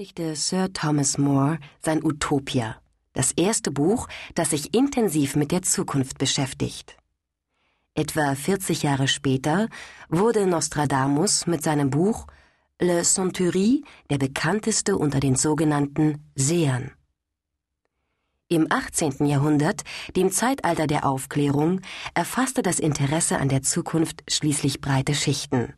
veröffentlichte Sir Thomas More sein Utopia, das erste Buch, das sich intensiv mit der Zukunft beschäftigt. Etwa 40 Jahre später wurde Nostradamus mit seinem Buch Le Century der bekannteste unter den sogenannten Sehern. Im 18. Jahrhundert, dem Zeitalter der Aufklärung, erfasste das Interesse an der Zukunft schließlich breite Schichten.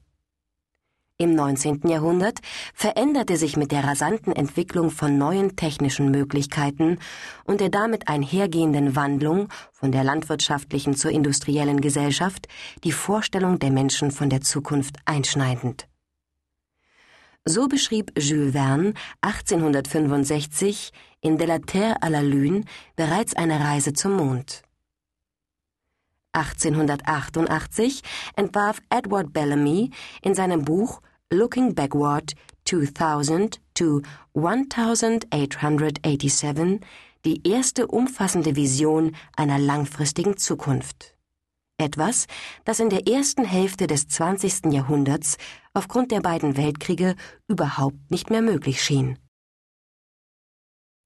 Im 19. Jahrhundert veränderte sich mit der rasanten Entwicklung von neuen technischen Möglichkeiten und der damit einhergehenden Wandlung von der landwirtschaftlichen zur industriellen Gesellschaft die Vorstellung der Menschen von der Zukunft einschneidend. So beschrieb Jules Verne 1865 in De la Terre à la Lune bereits eine Reise zum Mond. 1888 entwarf Edward Bellamy in seinem Buch Looking Backward 2000 to 1887 die erste umfassende Vision einer langfristigen Zukunft. Etwas, das in der ersten Hälfte des 20. Jahrhunderts aufgrund der beiden Weltkriege überhaupt nicht mehr möglich schien.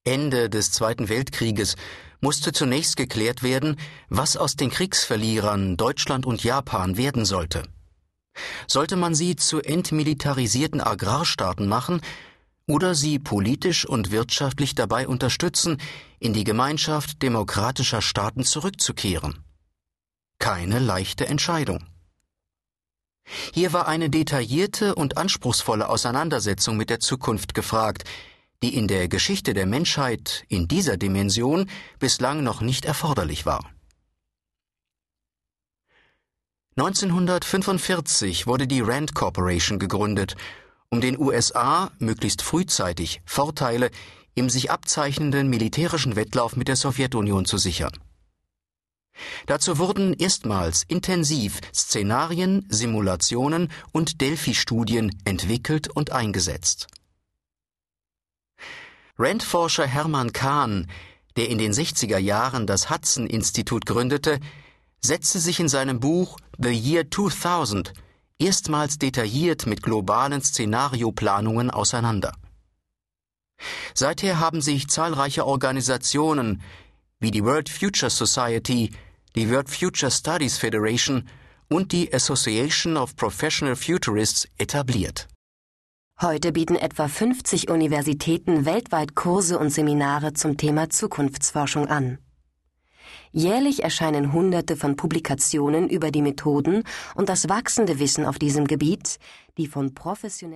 Ende des Zweiten Weltkrieges musste zunächst geklärt werden, was aus den Kriegsverlierern Deutschland und Japan werden sollte. Sollte man sie zu entmilitarisierten Agrarstaaten machen oder sie politisch und wirtschaftlich dabei unterstützen, in die Gemeinschaft demokratischer Staaten zurückzukehren? Keine leichte Entscheidung. Hier war eine detaillierte und anspruchsvolle Auseinandersetzung mit der Zukunft gefragt, die in der Geschichte der Menschheit in dieser Dimension bislang noch nicht erforderlich war. 1945 wurde die Rand Corporation gegründet, um den USA möglichst frühzeitig Vorteile im sich abzeichnenden militärischen Wettlauf mit der Sowjetunion zu sichern. Dazu wurden erstmals intensiv Szenarien, Simulationen und Delphi-Studien entwickelt und eingesetzt. Rand-Forscher Hermann Kahn, der in den 60er Jahren das Hudson-Institut gründete, setzte sich in seinem Buch The Year 2000 erstmals detailliert mit globalen Szenarioplanungen auseinander. Seither haben sich zahlreiche Organisationen wie die World Future Society, die World Future Studies Federation und die Association of Professional Futurists etabliert. Heute bieten etwa 50 Universitäten weltweit Kurse und Seminare zum Thema Zukunftsforschung an. Jährlich erscheinen Hunderte von Publikationen über die Methoden und das wachsende Wissen auf diesem Gebiet, die von professionellen